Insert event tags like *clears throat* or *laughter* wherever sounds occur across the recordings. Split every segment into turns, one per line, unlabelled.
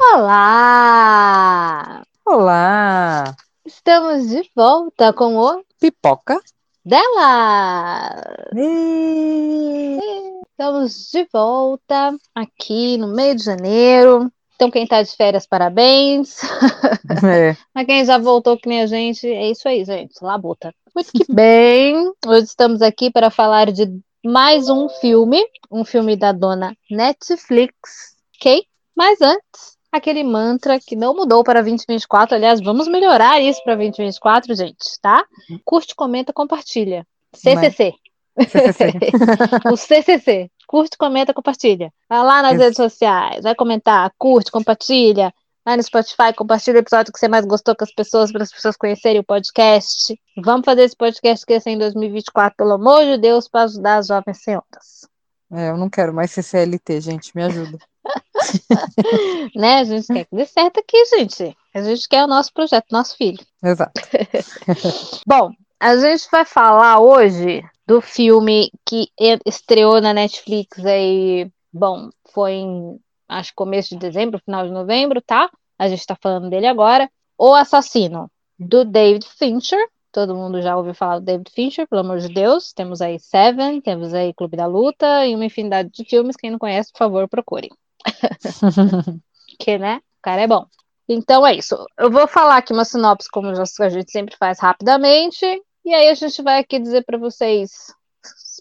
Olá!
Olá!
Estamos de volta com o
Pipoca
dela!
E...
Estamos de volta aqui no meio de janeiro. Então, quem tá de férias, parabéns.
É. *laughs*
Mas quem já voltou que nem a gente, é isso aí, gente. Labuta. Muito que bem. Hoje estamos aqui para falar de mais um filme, um filme da dona Netflix, ok? Mas antes, aquele mantra que não mudou para 2024. Aliás, vamos melhorar isso para 2024, gente, tá? Curte, comenta, compartilha. CCC.
CCC. *laughs*
o CCC. Curte, comenta, compartilha. Vai lá nas
Isso.
redes sociais, vai comentar, curte, compartilha. Vai no Spotify, compartilha o episódio que você mais gostou com as pessoas, para as pessoas conhecerem o podcast. Vamos fazer esse podcast crescer em 2024, pelo amor de Deus, para ajudar as jovens senhoras.
É, eu não quero mais ser CLT, gente, me ajuda. *laughs*
Né? A gente quer que dê certo aqui, gente. A gente quer o nosso projeto, nosso filho.
Exato. *laughs*
Bom, a gente vai falar hoje do filme que estreou na Netflix aí, bom, foi em, acho, começo de dezembro, final de novembro, tá? A gente tá falando dele agora. O Assassino, do David Fincher. Todo mundo já ouviu falar do David Fincher, pelo amor de Deus. Temos aí Seven, temos aí Clube da Luta e uma infinidade de filmes. Quem não conhece, por favor, procure. Que, né? O cara é bom. Então é isso. Eu vou falar aqui uma sinopse, como a gente sempre faz rapidamente. E aí a gente vai aqui dizer para vocês,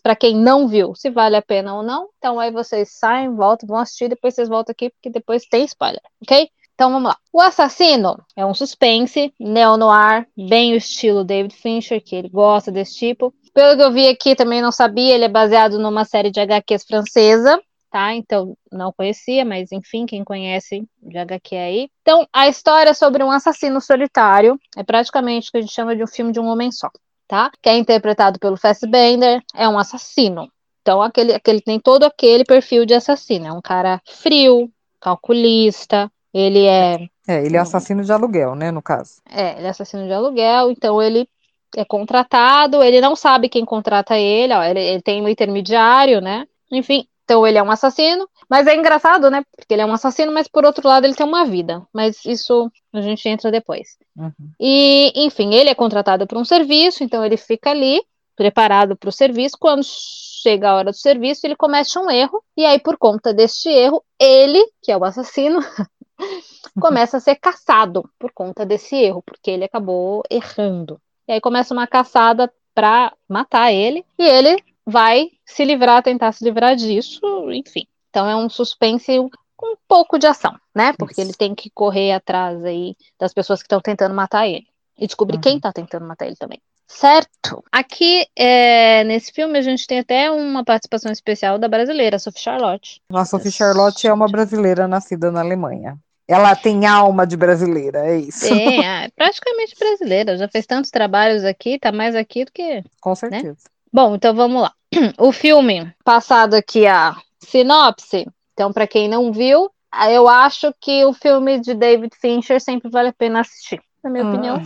para quem não viu, se vale a pena ou não. Então aí vocês saem, voltam, vão assistir, depois vocês voltam aqui, porque depois tem spoiler, ok? Então vamos lá. O Assassino é um suspense, neo-noir, bem o estilo David Fincher, que ele gosta desse tipo. Pelo que eu vi aqui, também não sabia, ele é baseado numa série de HQs francesa, tá? Então não conhecia, mas enfim, quem conhece de HQ aí. Então a história é sobre um assassino solitário, é praticamente o que a gente chama de um filme de um homem só, tá? Que é interpretado pelo Fassbender, é um assassino. Então aquele, aquele tem todo aquele perfil de assassino, é um cara frio, calculista, ele é
É, ele é assassino de aluguel, né, no caso.
é, ele é assassino de aluguel, então ele é contratado, ele não sabe quem contrata ele, ó, ele, ele tem um intermediário, né? Enfim, então ele é um assassino, mas é engraçado, né? Porque ele é um assassino, mas por outro lado ele tem uma vida. Mas isso a gente entra depois.
Uhum.
E, enfim, ele é contratado para um serviço, então ele fica ali, preparado para o serviço. Quando chega a hora do serviço, ele comete um erro, e aí, por conta deste erro, ele, que é o assassino, *laughs* começa a ser caçado por conta desse erro, porque ele acabou errando. E aí começa uma caçada para matar ele, e ele vai se livrar, tentar se livrar disso, enfim. Então é um suspense com um pouco de ação, né? Porque
Isso.
ele tem que correr atrás aí das pessoas que estão tentando matar ele. E descobrir
Uhum.
quem tá tentando matar ele também. Certo. Aqui, é, nesse filme, a gente tem até uma participação especial da brasileira, Sophie Charlotte.
A Sophie Charlotte é uma brasileira nascida na Alemanha. Ela tem alma de brasileira, é isso.
Sim, é praticamente brasileira. Já fez tantos trabalhos aqui, tá mais aqui do que
Com certeza.
Bom, então vamos lá. *clears throat* O filme, passado aqui a sinopse, então para quem não viu, ah, eu acho que o filme de David Fincher sempre vale a pena assistir. Na minha
Hum.
opinião,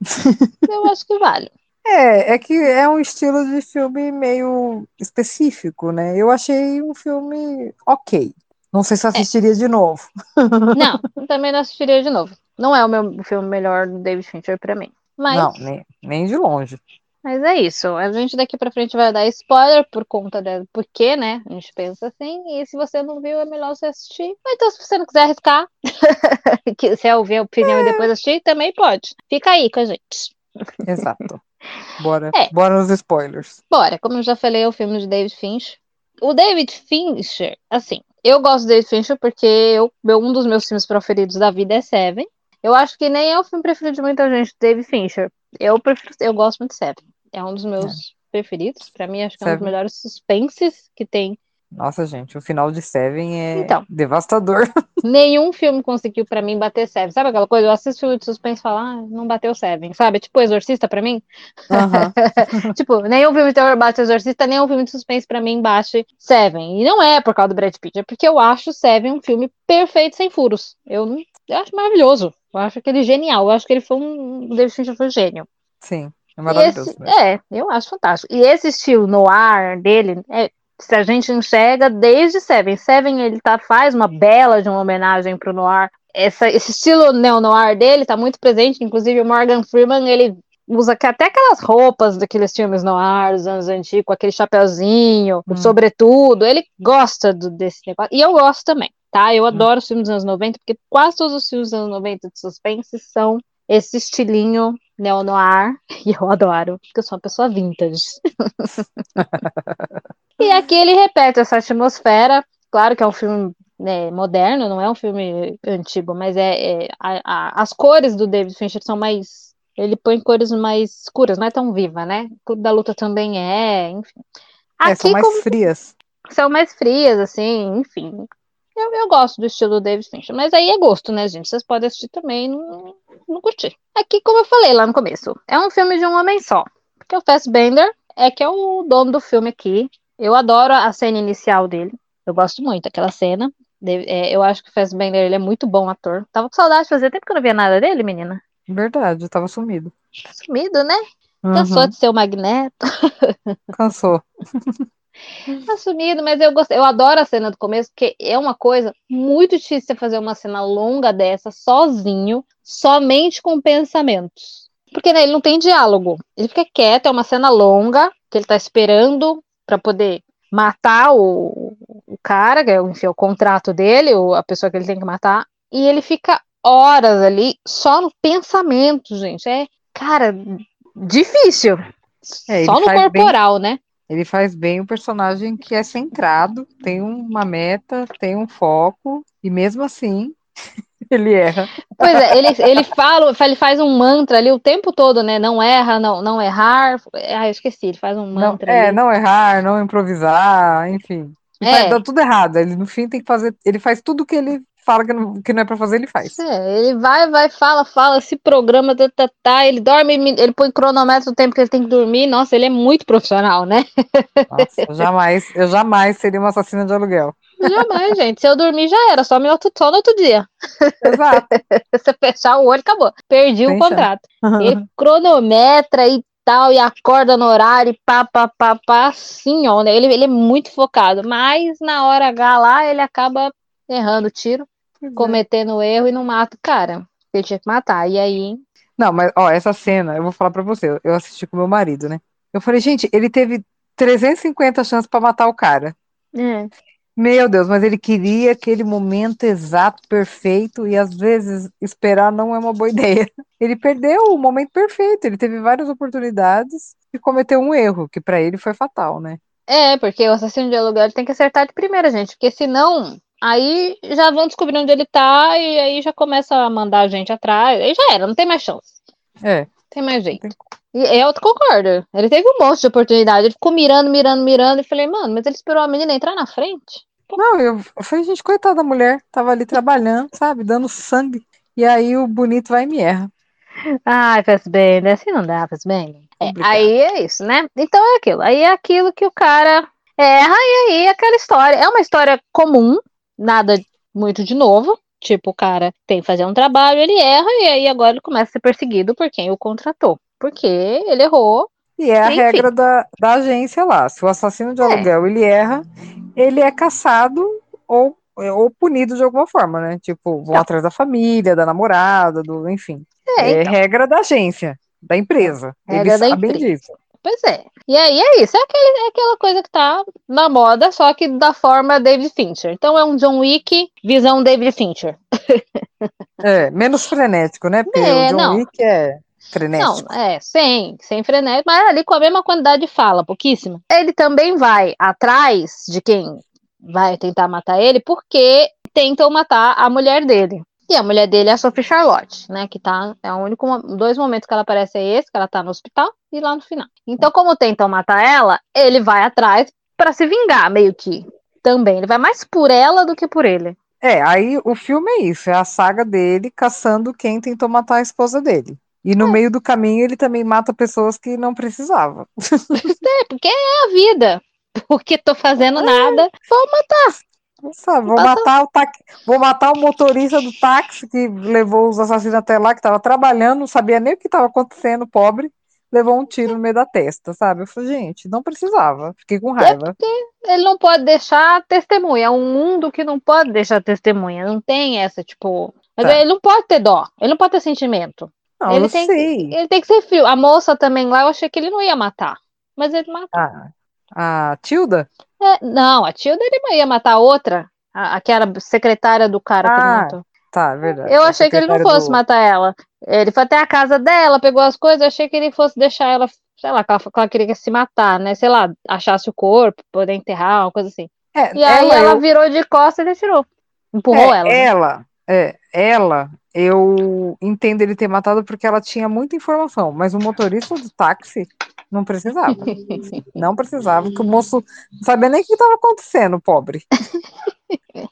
*laughs* eu acho que vale.
É, é que é um estilo de filme meio específico, né? Eu achei um filme ok. Não sei se eu assistiria de novo. *laughs*
Não, *laughs* também não assistiria de novo. Não é o meu filme melhor do David Fincher para mim. Mas,
Não, nem, nem de longe.
Mas é isso. A gente daqui para frente vai dar spoiler por conta da. Por quê, né? A gente pensa assim. E se você não viu, é melhor você assistir. Ou então, se você não quiser arriscar, *laughs* você ouvir a opinião e depois assistir, também pode. Fica aí com a gente.
Exato. Bora, *laughs*
É.
bora nos spoilers.
Bora, como eu já falei, é o filme de David Fincher. O David Fincher, assim, eu gosto do David Fincher porque eu, meu- um dos meus filmes preferidos da vida é Seven. Eu acho que nem é o filme preferido de muita gente, David Fincher. Eu prefiro, eu gosto muito de Seven. É um dos meus preferidos. Pra mim, acho que é um dos
Seven.
melhores suspenses que tem.
Nossa, gente, o final de Seven é
Então.
devastador. *laughs*
Nenhum filme conseguiu pra mim bater Seven. Sabe aquela coisa? Eu assisto filme de suspense e falo, ah, não bateu Seven. Sabe? Tipo Exorcista pra mim. *laughs* Tipo, nenhum filme de terror bate Exorcista, nenhum filme de suspense pra mim bate Seven. E não é por causa do Brad Pitt, é porque eu acho Seven um filme perfeito sem furos. Eu, eu acho maravilhoso. Eu acho que ele é genial. Eu acho que ele foi um. O David Fincher foi um gênio.
Sim, é maravilhoso
esse-
mesmo.
é, eu acho fantástico. E esse estilo noir dele, é, se a gente enxerga desde Seven. Seven, ele tá, faz uma bela de uma homenagem pro noir. essa, esse estilo neo-noir dele tá muito presente, inclusive o Morgan Freeman, ele usa até aquelas roupas daqueles filmes noir dos anos antigos, com aquele chapeuzinho, hum. sobretudo, ele gosta do, desse negócio, e eu gosto também, tá? Eu hum. adoro os filmes dos anos 90, porque quase todos os filmes dos anos 90 de suspense são esse estilinho neo-noir, *laughs* e eu adoro, porque eu sou uma pessoa vintage. *laughs* e aqui ele repete essa atmosfera, claro que é um filme né, moderno, não é um filme antigo, mas é, é a, a, as cores do David Fincher são mais. Ele põe cores mais escuras, não é tão viva, né? O Clube da Luta também é, enfim.
Aqui, é, são mais como, frias.
São mais frias, assim, enfim. Eu, eu gosto do estilo do David Fincher, mas aí é gosto, né, gente? Vocês podem assistir também não, não curtir. Aqui, como eu falei lá no começo, é um filme de um homem só. Porque o Fassbender é que é o dono do filme aqui. Eu adoro a cena inicial dele. Eu gosto muito daquela cena. É, eu acho que o Fassbender ele é muito bom ator. Tava com saudade de fazer tempo que eu não via nada dele, menina.
Verdade, eu tava sumido.
Sumido, né? Cansou uhum. de ser o Magneto. *laughs*
Cansou. *laughs*
Tá sumido, mas eu gostei. Eu adoro a cena do começo, porque é uma coisa muito difícil você fazer uma cena longa dessa, sozinho, somente com pensamentos. Porque né, ele não tem diálogo. Ele fica quieto, é uma cena longa, que ele tá esperando para poder matar o, o cara, que é enfim, o contrato dele, ou a pessoa que ele tem que matar, e ele fica horas ali só no pensamento, gente. É, cara, difícil. É, só no corporal, bem, né?
Ele faz bem o personagem que é centrado, tem uma meta, tem um foco, e mesmo assim *laughs* ele erra.
Pois é, ele, ele fala, ele faz um mantra ali o tempo todo, né? Não erra, não, não errar. Ah, eu esqueci, ele faz um mantra.
Não, é, não errar, não improvisar, enfim. É. Faz, dá tudo errado. Ele no fim tem que fazer. Ele faz tudo que ele fala que não, que não é pra fazer, ele faz.
É, ele vai, vai, fala, fala, se programa, tá, tá, tá, ele dorme, ele põe cronômetro do tempo que ele tem que dormir. Nossa, ele é muito profissional, né?
Nossa, eu jamais, eu jamais seria uma assassina de aluguel.
Jamais, gente. Se eu dormir, já era. Só me só no outro dia.
Exato. *laughs*
Você fechar o olho, acabou. Perdi Tem o contrato. Ele *laughs* cronometra e tal, e acorda no horário, e pá, pá, pá, pá, assim, ó. Né? Ele, ele é muito focado. Mas na hora H lá, ele acaba errando o tiro uhum. cometendo erro e não mata o cara. Ele tinha que matar. E aí.
Não, mas, ó, essa cena, eu vou falar pra você. Eu assisti com meu marido, né? Eu falei, gente, ele teve 350 chances para matar o cara.
É.
Meu Deus, mas ele queria aquele momento exato, perfeito, e às vezes esperar não é uma boa *laughs* ideia. Ele perdeu o momento perfeito, ele teve várias oportunidades e cometeu um erro, que para ele foi fatal, né?
É, porque o assassino de aluguel tem que acertar de primeira, gente, porque senão Aí já vão descobrir onde ele tá e aí já começa a mandar a gente atrás. Aí já era, não tem mais chance.
É.
Tem mais jeito. E eu concordo. Ele teve um monte de oportunidade. Ele ficou mirando, mirando, mirando. E falei, mano, mas ele esperou a menina entrar na frente?
Não, eu, eu falei, gente, coitada da mulher. Tava ali trabalhando, sabe? Dando sangue. E aí o bonito vai e me erra.
Ai, faz bem, né? Assim não dá, faz bem. É, aí é isso, né? Então é aquilo. Aí é aquilo que o cara erra e aí é aquela história. É uma história comum, nada muito de novo. Tipo, o cara tem que fazer um trabalho, ele erra, e aí agora ele começa a ser perseguido por quem o contratou. Porque ele errou.
E é a enfim. regra da, da agência lá. Se o assassino de é. aluguel ele erra, ele é caçado ou, ou punido de alguma forma, né? Tipo, vão Não. atrás da família, da namorada, do, enfim. É, é então. regra da agência, da empresa. Regra Eles da sabem empresa. disso.
Pois é. E aí é isso, é, aquele, é aquela coisa que tá na moda, só que da forma David Fincher. Então é um John Wick, visão David Fincher.
é, menos frenético, né? Porque é, o John não. Wick é frenético.
Não, é, sem, sem frenético, mas ali com a mesma quantidade de fala, pouquíssima. Ele também vai atrás de quem vai tentar matar ele, porque tentam matar a mulher dele. E a mulher dele é a Sophie Charlotte, né? Que tá. É o único. Dois momentos que ela aparece é esse, que ela tá no hospital, e lá no final. Então, como tentam matar ela, ele vai atrás para se vingar, meio que. Também. Ele vai mais por ela do que por ele.
É, aí o filme é isso, é a saga dele caçando quem tentou matar a esposa dele. E no é. meio do caminho ele também mata pessoas que não precisava. *laughs*
É, porque é a vida. Porque tô fazendo é. nada, vou matar.
Sabe, vou matar, o ta... vou matar o motorista do táxi que levou os assassinos até lá, que estava trabalhando, não sabia nem o que estava acontecendo, pobre, levou um tiro no meio da testa, sabe? Eu falei, gente, não precisava, fiquei com raiva.
É ele não pode deixar testemunha, é um mundo que não pode deixar testemunha, não tem essa, tipo, Mas
Tá.
ele não pode ter dó, ele não pode ter sentimento.
Não,
ele tem,
sei.
ele tem que ser frio. A moça também lá, eu achei que ele não ia matar. Mas ele matou.
Ah, a Tilda?
É, não, a Tilda ele ia matar a outra, a, a que era secretária do cara que
Ah,
matou.
Tá, é verdade.
Eu achei que ele não fosse
do-
matar ela. Ele foi até a casa dela, pegou as coisas, eu achei que ele fosse deixar ela, sei lá, que ela, que ela queria se matar, né? Sei lá, achasse o corpo, poder enterrar, uma coisa assim.
É,
E aí ela
eu-
virou de costas e ele tirou. Empurrou
é,
ela. né?
Ela, é, ela, eu entendo ele ter matado porque ela tinha muita informação, mas o motorista do táxi não precisava. *laughs* Não precisava, porque o moço não sabia nem o que estava acontecendo, pobre. *laughs*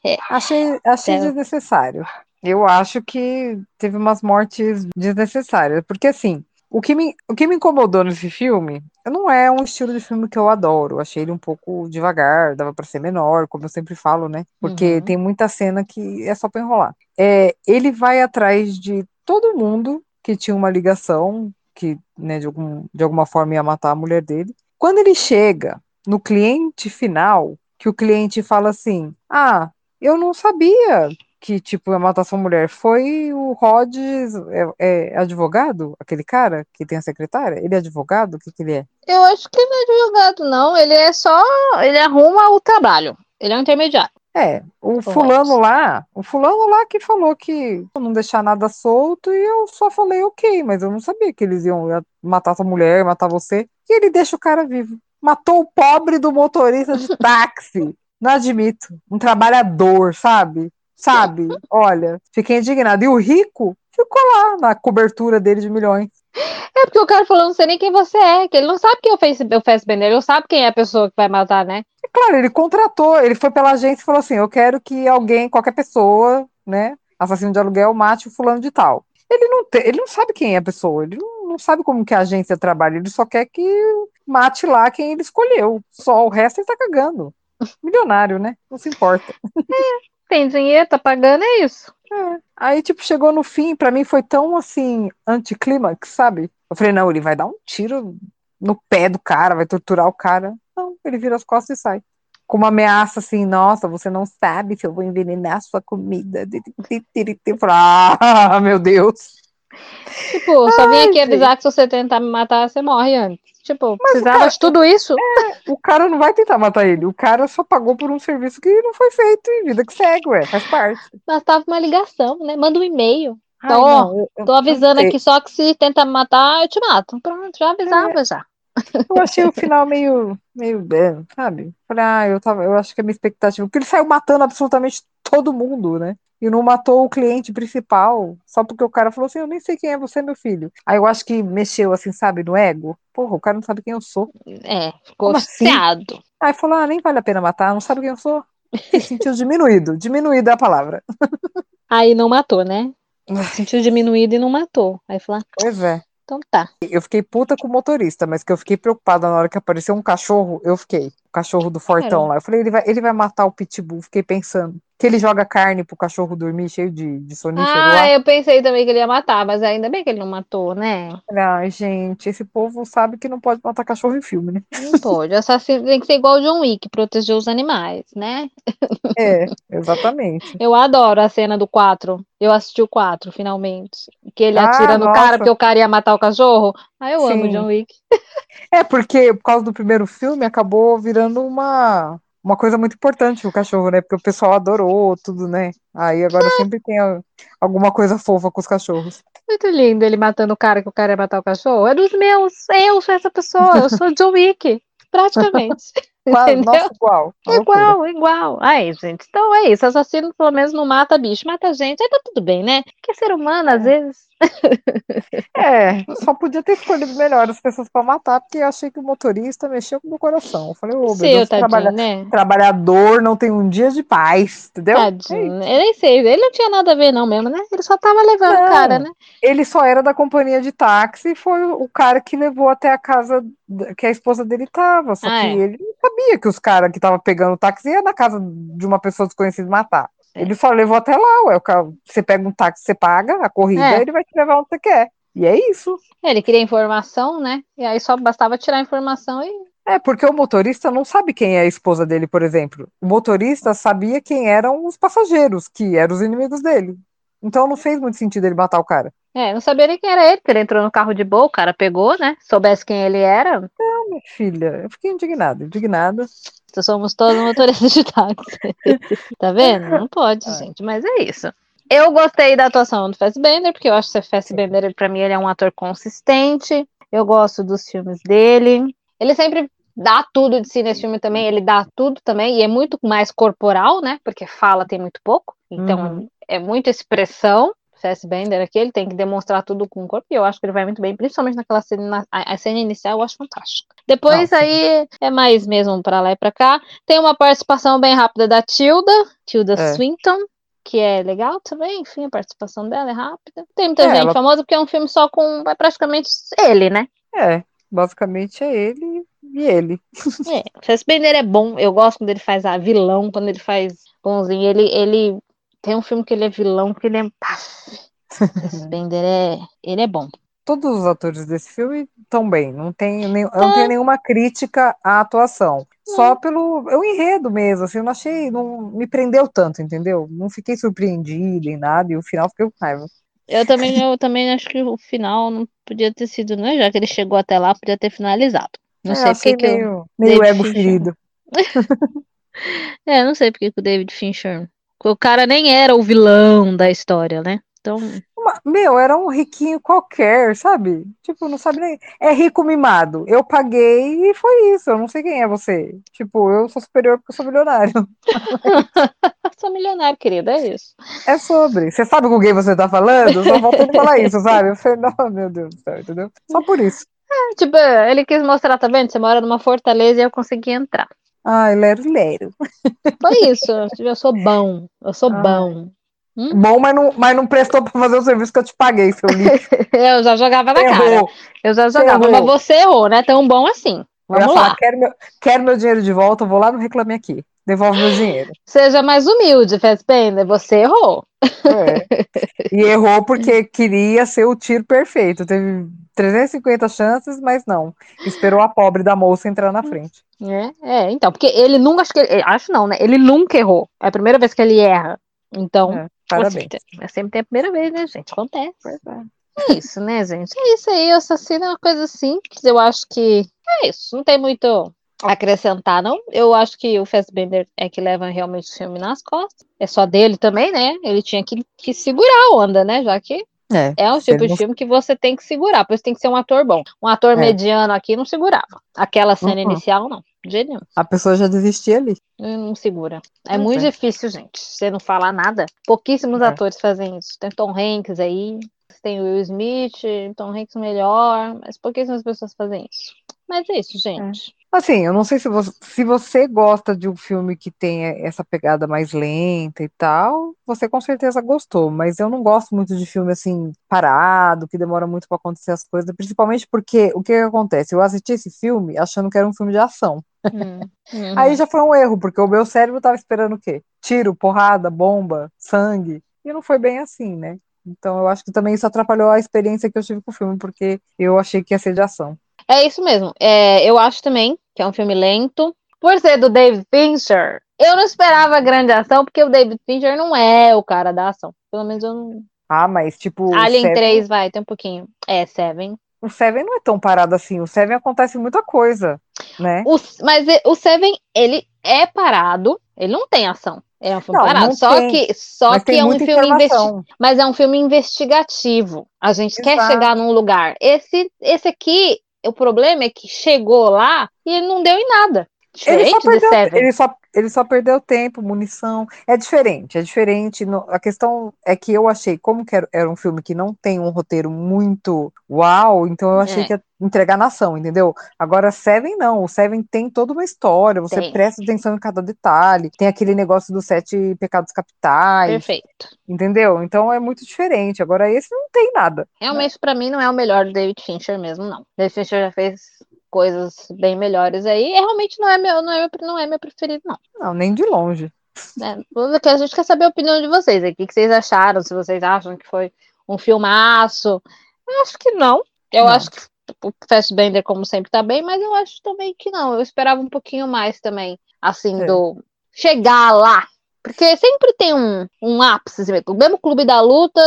É.
Achei, achei
É.
desnecessário. Eu acho que teve umas mortes desnecessárias, porque assim, o que me, o que me incomodou nesse filme não é um estilo de filme que eu adoro. Achei ele um pouco devagar, dava pra ser menor, como eu sempre falo, né? Porque
Uhum.
tem muita cena que é só pra enrolar. É, ele vai atrás de todo mundo que tinha uma ligação, que né, de, algum, de alguma forma ia matar a mulher dele. Quando ele chega no cliente final, que o cliente fala assim: Ah, eu não sabia que tipo ia matar sua mulher. Foi o Rhodes, é, é advogado? Aquele cara que tem a secretária? Ele é advogado? O que, que ele é?
Eu acho que ele não é advogado, não. Ele é só. Ele arruma o trabalho. Ele é um intermediário.
É, o fulano lá, o fulano lá que falou que não deixar nada solto e eu só falei ok, mas eu não sabia que eles iam matar sua mulher, matar você. E ele deixa o cara vivo. Matou o pobre do motorista de táxi. *laughs* Não admito. Um trabalhador, sabe? Sabe? Olha, fiquei indignado. E o rico ficou lá na cobertura dele de milhões.
É porque o cara falou, não sei nem quem você é, que ele não sabe quem é o o Fassbender, ele não sabe quem é a pessoa que vai matar, né?
É claro, ele contratou, ele foi pela agência e falou assim: eu quero que alguém, qualquer pessoa, né, assassino de aluguel, mate o fulano de tal. Ele não, te- ele não sabe quem é a pessoa, ele não, não sabe como que a agência trabalha, ele só quer que mate lá quem ele escolheu. Só o resto ele tá cagando. Milionário, né? Não se importa.
Tem dinheiro, tá pagando, é isso.
É. Aí, tipo, chegou no fim, pra mim foi tão assim, anticlímax, sabe? Eu falei, não, ele vai dar um tiro no pé do cara, vai torturar o cara. Não, ele vira as costas e sai. Com uma ameaça assim, nossa, você não sabe se eu vou envenenar sua comida. *laughs* Eu falei, ah, meu Deus.
Tipo, só vim
Ai,
aqui
gente.
avisar que se você tentar me matar, você morre antes. Tipo, precisava
cara-
de tudo isso?
O cara não vai tentar matar ele. O cara só pagou por um serviço que não foi feito e vida que segue, ué, faz parte.
Bastava uma ligação, né? Manda um e-mail.
Ai,
Tô-
não, eu- eu-
Tô avisando aqui só que se tentar me matar, eu te mato. Pronto, já avisava já.
Eu achei o final meio, meio, é, sabe? Falei, ah, eu tava, eu acho que a minha expectativa, porque ele saiu matando absolutamente todo mundo, né? E não matou o cliente principal, só porque o cara falou assim, eu nem sei quem é você, meu filho. Aí eu acho que mexeu assim, sabe, no ego. Porra, o cara não sabe quem eu sou.
É, ficou
assim? Aí falou, ah, nem vale a pena matar, não sabe quem eu sou. Se sentiu diminuído, *laughs* diminuído é a palavra.
Aí não matou, né? Sentiu diminuído e não matou. Aí falou, ah,
Pois é.
então tá.
Eu fiquei puta com o motorista, mas que eu fiquei preocupada na hora que apareceu um cachorro, eu fiquei. Cachorro do Fortão lá. Eu falei, ele vai, ele vai matar o Pitbull. Fiquei pensando. Que ele joga carne pro cachorro dormir cheio de, de sonífero lá.
Ah, eu pensei também que ele ia matar, mas ainda bem que ele não matou, né?
Ai, gente, esse povo sabe que não pode matar cachorro em filme, né?
Não pode. Assassino tem que ser igual o John Wick, proteger os animais, né?
É, exatamente.
Eu adoro a cena do 4. Eu assisti o 4, finalmente. Que ele
Ah,
atira no
nossa.
cara porque o cara ia matar o cachorro. Ah, eu amo o
Sim.
John Wick.
É, porque por causa do primeiro filme acabou virando uma, uma coisa muito importante o cachorro, né? Porque o pessoal adorou tudo, né? Aí agora sempre tem alguma coisa fofa com os cachorros.
Muito lindo ele matando o cara que o cara ia matar o cachorro. É dos meus. Eu sou essa pessoa. Eu sou o John Wick. Praticamente. *laughs* Entendeu?
nossa, igual.
Igual, igual. Aí, gente. Então é isso. Assassino pelo menos não mata bicho, mata gente. Aí tá tudo bem, né? Porque ser humano, às vezes. *laughs*
É, só podia ter escolhido melhor as pessoas pra matar, porque eu achei que o motorista mexeu com o meu coração. Eu falei, ô, meu
Seu,
Deus,
tadinho,
trabalha-
né?
trabalhador não tem um dia de paz, entendeu?
Tadinho. Eu nem sei. Ele não tinha nada a ver, não, mesmo, né? Ele só tava levando
Não.
o cara, né?
Ele só era da companhia de táxi e foi o cara que levou até a casa que a esposa dele tava. Só
Ah,
que
é.
ele não sabia que os caras que estavam pegando o táxi iam na casa de uma pessoa desconhecida matar.
É.
Ele só levou até lá, ué. Você pega um táxi, você paga a corrida,
É.
ele vai te levar onde você quer. E é isso.
Ele queria informação, né? E aí só bastava tirar a informação e.
É, porque o motorista não sabe quem é a esposa dele, por exemplo. O motorista sabia quem eram os passageiros, que eram os inimigos dele. Então não fez muito sentido ele matar o cara.
É, não sabia nem quem era ele, porque ele entrou no carro de boa, o cara pegou, né? Soubesse quem ele era.
Não, minha filha, eu fiquei indignada, indignada.
Somos todos motoristas de táxi. *laughs* tá vendo? Não pode, é. gente, mas é isso. Eu gostei da atuação do Fassbender, porque eu acho que o Fassbender, pra mim, ele é um ator consistente. Eu gosto dos filmes dele. Ele sempre dá tudo de si nesse filme também, ele dá tudo também, e é muito mais corporal, né? Porque fala tem muito pouco, então uhum. é muita expressão. Fassbender aqui, ele tem que demonstrar tudo com o corpo, e eu acho que ele vai muito bem, principalmente naquela cena, na, a, cena inicial, eu acho fantástica. Depois Nossa. aí é mais mesmo para lá e para cá. Tem uma participação bem rápida da Tilda, Tilda é. Swinton, que é legal também, enfim, a participação dela é rápida. Tem muita é, gente ela... famosa porque é um filme só com é praticamente ele, né?
É, basicamente é ele e ele.
É, o Fassbender é bom, eu gosto quando ele faz a vilão, quando ele faz bonzinho. Ele, ele tem um filme que ele é vilão, que ele é. Fassbender é. Ele é bom.
Todos os atores desse filme estão bem, não tem, nem, não tenho nenhuma crítica à atuação. Só pelo eu enredo mesmo, assim, eu não achei, não me prendeu tanto, entendeu? Não fiquei surpreendida em nada e o final fiquei com raiva.
Eu também, eu também acho que o final não podia ter sido, né? Já que ele chegou até lá, podia ter finalizado. Não é, sei porque
meio, eu. Meio ego Fincher... ferido. *laughs*
é, não sei porque que o David Fincher. O cara nem era o vilão da história, né? Então.
Meu, era um riquinho qualquer, sabe? Tipo, não sabe nem. É rico mimado. Eu paguei e foi isso. Eu não sei quem é você. Tipo, eu sou superior porque eu sou milionário. *laughs*
sou milionário, querida, é isso.
É sobre. Você sabe com quem você tá falando? Só voltando a falar isso, sabe? Eu falei, não, meu Deus do céu, entendeu? Só por isso.
É, tipo, ele quis mostrar, tá vendo? Você mora numa fortaleza e eu consegui entrar.
Ai, lero, lero.
Foi isso. Eu sou bom. Eu sou Ai. bom.
Hum? Bom, mas não, mas não prestou para fazer o serviço que eu te paguei, seu lixo. *laughs*
eu já jogava na errou. cara. Eu já jogava, mas você errou, né? Tão bom assim. Vamos lá. Falar,
quero, meu, quero meu dinheiro de volta, vou lá no Reclame Aqui. Devolve meu dinheiro.
Seja mais humilde, Fassbender. Você errou.
É. E errou porque queria ser o tiro perfeito. Teve 350 chances, mas não. Esperou a pobre da moça entrar na frente.
É, é então, porque ele nunca, acho que, acho não, né? Ele nunca errou. É a primeira vez que ele erra. Então, é,
parabéns.
É sempre tem a primeira vez, né, gente? Acontece. É. é isso, né, gente? É isso aí, o assassino é uma coisa simples. Eu acho que é isso. Não tem muito acrescentar, não. Eu acho que o Fassbender é que leva realmente o filme nas costas. É só dele também, né? Ele tinha que, que segurar a onda, né? Já que é, é um tipo de não... filme que você tem que segurar, por isso tem que ser um ator bom. Um ator é. mediano aqui não segurava. Aquela cena uhum. inicial, não. De nenhum.
A pessoa já desistia ali.
Não segura. É muito difícil, gente. Você não falar nada. Pouquíssimos é. atores fazem isso. Tem Tom Hanks aí, tem Will Smith, Tom Hanks melhor, mas pouquíssimas pessoas fazem isso. Mas é isso, gente.
Assim, eu não sei se você, se você gosta de um filme que tem essa pegada mais lenta e tal, você com certeza gostou, mas eu não gosto muito de filme assim, parado, que demora muito para acontecer as coisas, principalmente porque o que, que, acontece? Eu assisti esse filme achando que era um filme de ação. Hum, *laughs* uhum. Aí já foi um erro, porque o meu cérebro tava esperando o quê? Tiro, porrada, bomba, sangue. E não foi bem assim, né? Então eu acho que também isso atrapalhou a experiência que eu tive com o filme, porque eu achei que ia ser de ação.
É isso mesmo. É, eu acho também que é um filme lento. Por ser do David Fincher, eu não esperava grande ação, porque o David Fincher não é o cara da ação. Pelo menos eu não.
Ah, mas tipo.
Alien Seven... 3, vai, tem um pouquinho. É, Seven.
O Seven não é tão parado assim. O Seven acontece muita coisa, né?
O, mas o Seven, ele é parado, ele não tem ação. É um filme não, parado. Não só tem, que, só que é um filme investi... Mas é um filme investigativo. A gente Exato. quer chegar num lugar. Esse, esse aqui, o problema é que chegou lá e não deu em nada.
Ele só, perdeu, ele, só, ele só perdeu tempo, munição. É diferente, é diferente. A questão é que eu achei, como que era, um filme que não tem um roteiro muito uau, então eu achei é. que ia entregar nação, entendeu? Agora, Seven não. O Seven tem toda uma história, você tem. presta atenção em cada detalhe. Tem aquele negócio dos sete pecados capitais.
Perfeito.
Entendeu? Então é muito diferente. Agora, esse não tem nada.
Realmente, né? para mim, não é o melhor do David Fincher mesmo, não. David Fincher já fez coisas bem melhores aí. E realmente não é meu, não é, não é meu preferido, não.
Não, nem de longe.
É, a gente quer saber a opinião de vocês. O que vocês acharam? Se vocês acham que foi um filmaço. Eu acho que não. Eu não. acho que o Fastbender, como sempre, tá bem, mas eu acho também que não. Eu esperava um pouquinho mais também, assim, é. do chegar lá, Porque sempre tem um, um ápice. Assim, o mesmo clube da luta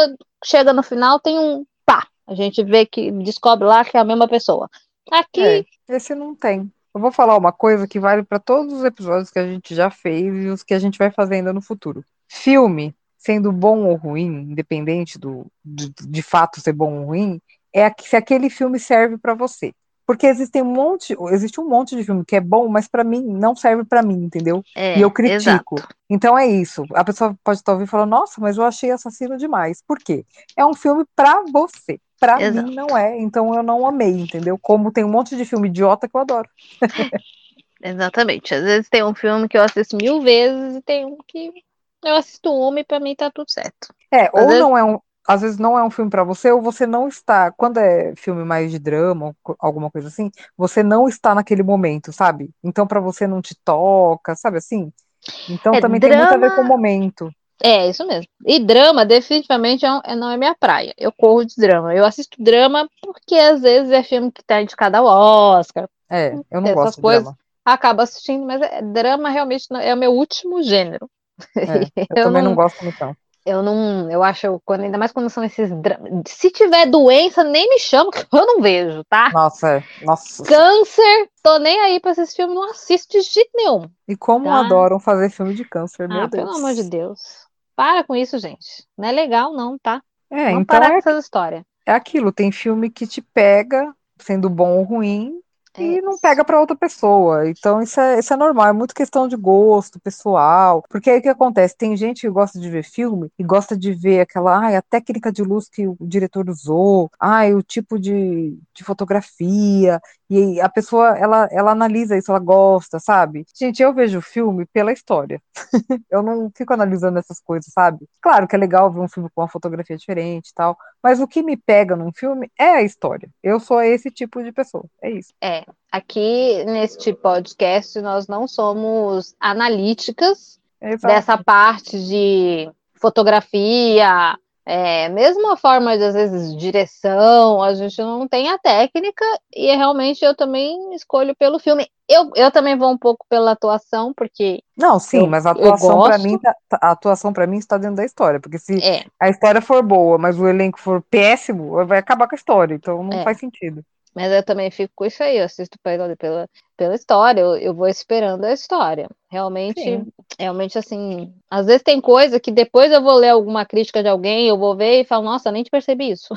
chega no final, tem um pá. A gente vê que descobre lá que é a mesma pessoa. Aqui.
É, esse não tem. Eu vou falar uma coisa que vale para todos os episódios que a gente já fez e os que a gente vai fazer ainda no futuro. Filme, sendo bom ou ruim, independente do de, de fato ser bom ou ruim, é se aquele filme serve para você. Porque existem um monte, existe um monte de filme que é bom, mas para mim não serve para mim, entendeu?
É,
e eu critico.
exato.
Então é isso. A pessoa pode estar ouvindo e falar: "Nossa, mas eu achei assassino demais". Por quê? É um filme para você. Para mim não é, então eu não amei, entendeu? Como tem um monte de filme idiota que eu adoro. *laughs*
Exatamente. Às vezes tem um filme que eu assisto mil vezes e tem um que eu assisto uma e pra mim tá tudo certo.
É, ou
vezes-
não é um, às vezes não é um filme para você, ou você não está, quando é filme mais de drama, alguma coisa assim, você não está naquele momento, sabe? Então para você não te toca, sabe assim? Então
É,
também tem muito a ver
drama-
com o momento.
É, isso mesmo. E drama, definitivamente, é é- não é minha praia. Eu corro de drama. Eu assisto drama porque às vezes é filme que tá indicado ao Oscar.
É, eu não
Essas
gosto de
coisas.
drama.
Acabo assistindo, mas é- drama realmente não- é o meu último gênero.
É, eu, *laughs*
Eu
também não
não-
gosto muito. não.
Eu não, eu acho, quando, ainda mais quando são esses. Se tiver doença, nem me chama, que eu não vejo, tá?
Nossa. Nossa.
Câncer, tô nem aí pra esses filmes, não assisto de jeito nenhum.
E como
Tá.
adoram fazer filme de câncer, meu
Ah,
Deus.
pelo amor de Deus. Para com isso, gente. Não é legal, não, tá?
É,
Vamos
então
parar
é,
com essas histórias.
é aquilo, tem filme que te pega, sendo bom ou ruim, e
É
não
isso.
pega pra outra pessoa. Então isso é, isso é normal, é muito questão de gosto pessoal. Porque aí o que acontece? Tem gente que gosta de ver filme e gosta de ver aquela, ai, a técnica de luz que o diretor usou, ai, o tipo de, de fotografia. E a pessoa, ela, ela analisa isso, ela gosta, sabe? Gente, eu vejo o filme pela história. *laughs* eu não fico analisando essas coisas, sabe? Claro que é legal ver um filme com uma fotografia diferente e tal, mas o que me pega num filme é a história. Eu sou esse tipo de pessoa. É isso.
É, aqui neste podcast nós não somos analíticas
Exato.
dessa parte de fotografia, é, mesmo a forma de, às vezes, direção, a gente não tem a técnica e realmente eu também escolho pelo filme. Eu, eu também vou um pouco pela atuação, porque
Não, sim,
Eu-
mas a atuação
gosto.
mim, tá- tá- a atuação para mim está dentro da história, porque se
é,
a história for boa, mas o elenco for péssimo, vai acabar com a história, então não
É.
faz sentido.
Mas eu também fico com isso aí, eu assisto pela, pela, pela história, eu, eu vou esperando a história. Realmente,
Sim.
realmente assim, às vezes tem coisa que depois eu vou ler alguma crítica de alguém, eu vou ver e falo, nossa, nem te percebi isso.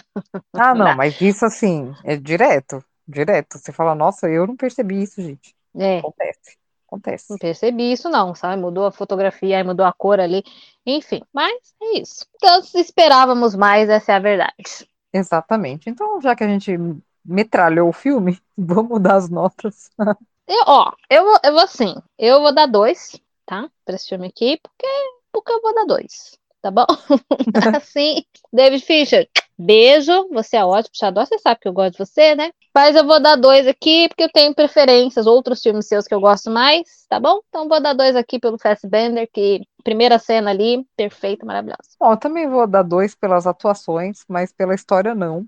Ah, *laughs* não,
Dá.
mas isso assim, é direto, direto. Você fala, nossa, eu não percebi isso, gente.
É,
Acontece, acontece.
não percebi isso não, sabe? Mudou a fotografia, aí mudou a cor ali, enfim, mas é isso. Então, esperávamos mais, essa é a verdade.
Exatamente. Então, já que a gente metralhou o filme, *laughs* vamos dar as notas.
Eu, ó, eu vou, eu vou assim, eu vou dar dois, tá? Pra esse filme aqui, porque, porque eu vou dar dois, tá bom? *laughs* *laughs* assim, David Fischer, beijo, você é ótimo, Xadó, você sabe que eu gosto de você, né? Mas eu vou dar dois aqui, porque eu tenho preferências, outros filmes seus que eu gosto mais, tá bom? Então vou dar dois aqui pelo Fassbender, que primeira cena ali, perfeita, maravilhosa.
Bom, eu também vou dar dois pelas atuações, mas pela história não.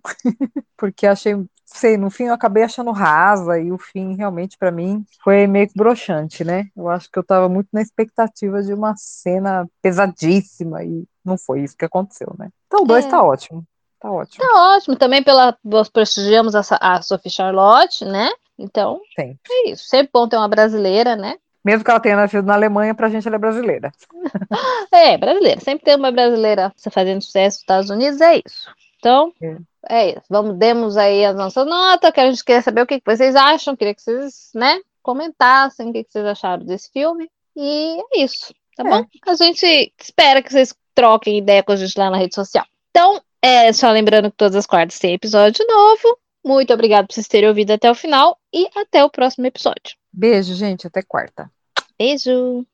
Porque achei, sei, no fim eu acabei achando rasa e o fim realmente pra mim foi meio que broxante, né? Eu acho que eu tava muito na expectativa de uma cena pesadíssima e não foi isso que aconteceu, né? Então, dois
É.
tá ótimo. Tá ótimo.
Tá ótimo, também pela, nós prestigiamos a, a Sophie Charlotte, né? Então,
Sempre.
é isso. Sempre bom ter uma brasileira, né?
Mesmo que ela tenha nascido na Alemanha, pra gente ela é brasileira. *laughs*
É, brasileira. Sempre tem uma brasileira fazendo sucesso nos Estados Unidos, é isso. Então,
É.
é isso. Vamos, demos aí a nossa nota, que a gente queria saber o que vocês acham, queria que vocês, né, comentassem o que que vocês acharam desse filme. E é isso, tá
É.
bom? A gente espera que vocês troquem ideia com a gente lá na rede social. Então, é, só lembrando que todas as quartas tem episódio novo. Muito obrigada por vocês terem ouvido até o final e até o próximo episódio.
Beijo, gente. Até quarta.
Beijo!